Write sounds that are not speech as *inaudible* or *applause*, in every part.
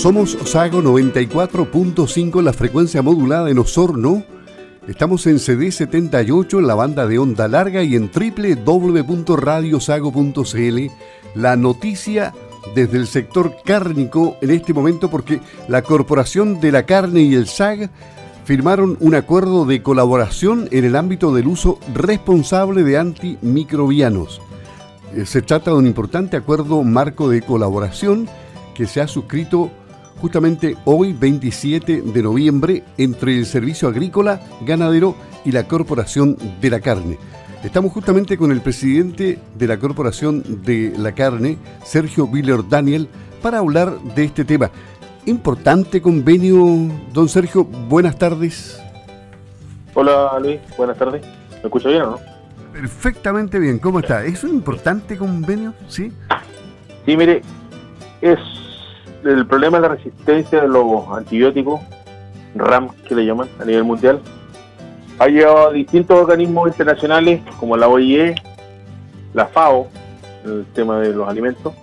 Somos Sago 94.5 la frecuencia modulada en Osorno. Estamos en CD78 en la banda de onda larga y en www.radiosago.cl. La noticia desde el sector cárnico en este momento porque la Corporación de la Carne y el SAG firmaron un acuerdo de colaboración en el ámbito del uso responsable de antimicrobianos. Eh, se trata de un importante acuerdo marco de colaboración que se ha suscrito justamente hoy 27 de noviembre entre el Servicio Agrícola, Ganadero y la Corporación de la Carne. Estamos justamente con el presidente de la Corporación de la Carne, Sergio Willer Daniel, para hablar de este tema. Importante convenio, don Sergio, buenas tardes. Hola Luis, buenas tardes. ¿Me escucha bien o no? Perfectamente bien, ¿cómo está? ¿Es un importante convenio? Sí. Sí, mire, es el problema de la resistencia de los antibióticos, RAM que le llaman a nivel mundial, ha llevado a distintos organismos internacionales como la OIE, la FAO, el tema de los alimentos,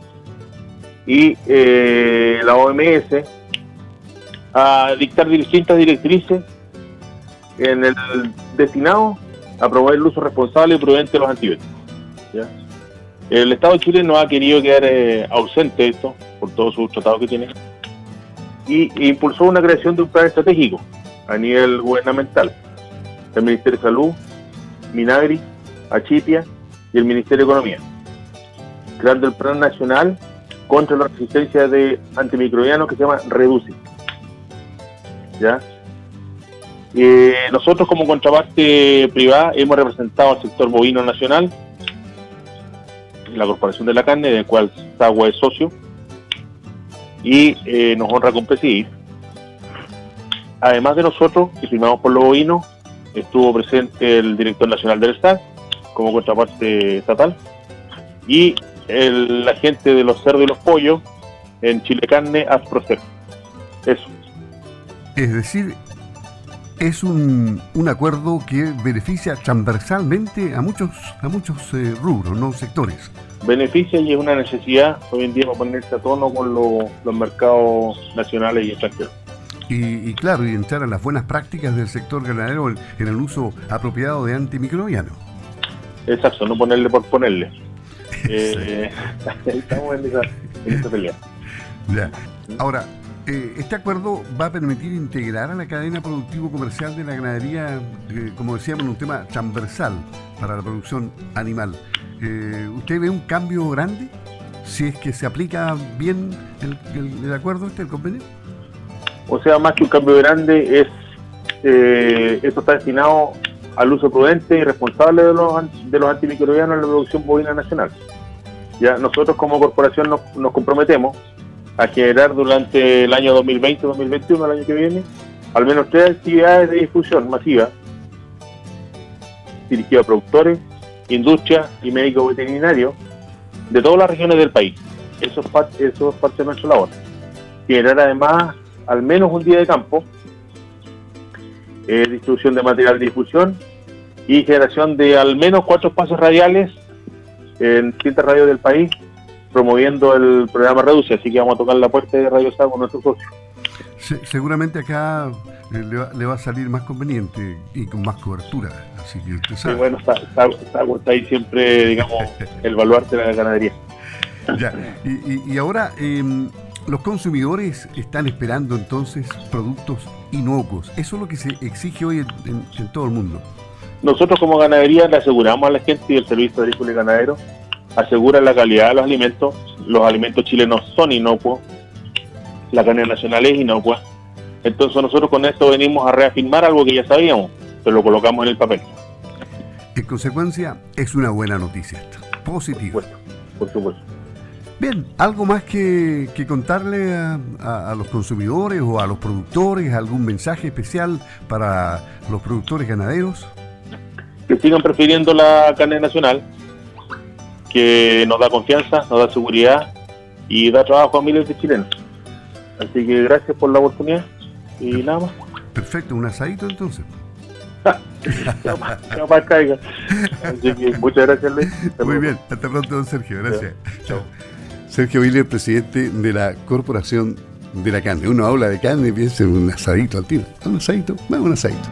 y eh, la OMS a dictar distintas directrices en el destinado a promover el uso responsable y prudente de los antibióticos. El Estado de Chile no ha querido quedar eh, ausente de esto, por todos sus tratados que tiene, y impulsó una creación de un plan estratégico a nivel gubernamental. El Ministerio de Salud, Minagri, Achipia y el Ministerio de Economía, creando el Plan Nacional contra la resistencia de antimicrobianos que se llama REDUCE. ¿Ya? Eh, nosotros como contraparte privada hemos representado al sector bovino nacional, la Corporación de la Carne, del cual Sagua es socio, y eh, nos honra con presidir. Además de nosotros, que firmamos por los bovinos, estuvo presente el director nacional del STAD como contraparte estatal y el agente de los cerdos y los pollos en Chile Carne, Asprocer. Eso. Es decir, es un, un, acuerdo que beneficia transversalmente a muchos a muchos eh, rubros, no sectores. Beneficia y es una necesidad hoy en día para ponerse a tono con los mercados nacionales y extranjeros. Y, claro, y entrar a las buenas prácticas del sector ganadero en, el uso apropiado de antimicrobianos. Exacto, no ponerle por ponerle. *laughs* eh, *laughs* estamos en esa, en esa pelea. Ya. Ahora, eh, este acuerdo va a permitir integrar a la cadena productivo-comercial de la ganadería, eh, como decíamos, un tema transversal para la producción animal. Eh, ¿Usted ve un cambio grande si es que se aplica bien el, acuerdo este, el convenio? O sea, más que un cambio grande, es esto está destinado al uso prudente y responsable de los, de los antimicrobianos en la producción bovina nacional. Ya nosotros como corporación nos, nos comprometemos a generar durante el año 2020-2021, el año que viene, al menos tres actividades de difusión masiva dirigidas a productores, industria y médicos veterinarios de todas las regiones del país. Eso es, parte, de nuestra labor. Generar además al menos un día de campo, eh, distribución de material de difusión y generación de al menos cuatro espacios radiales en distintas radios del país promoviendo el programa Reduce, así que vamos a tocar la puerta de Radio Sago con nuestro socio. seguramente acá eh, le va, a salir más conveniente y con más cobertura, así que usted sabe. Sí, bueno, está ahí siempre, digamos, *laughs* el baluarte de la ganadería. Ya, y, y, ahora em, los consumidores están esperando entonces productos inocuos. Eso es lo que se exige hoy en, en todo el mundo. Nosotros como ganadería le aseguramos a la gente y el servicio agrícola y ganadero asegura la calidad de los alimentos. Los alimentos chilenos son inocuos, la carne nacional es inocua. Entonces nosotros con esto venimos a reafirmar algo que ya sabíamos, pero lo colocamos en el papel. En consecuencia, es una buena noticia esto, positiva. Por supuesto. Bien, ¿algo más que, contarle a, los consumidores o a los productores? ¿Algún mensaje especial para los productores ganaderos? Que sigan prefiriendo la carne nacional, que nos da confianza, nos da seguridad y da trabajo a miles de chilenos. Así que gracias por la oportunidad y nada más. Perfecto, un asadito entonces. *laughs* caiga. Así que muchas gracias, Luis. Muy bien, hasta pronto, don Sergio. Gracias. Chao. Sergio Viller, presidente de la Corporación de la carne. Uno habla de carne y piensa en un asadito al tiro. Un asadito, vamos un asadito.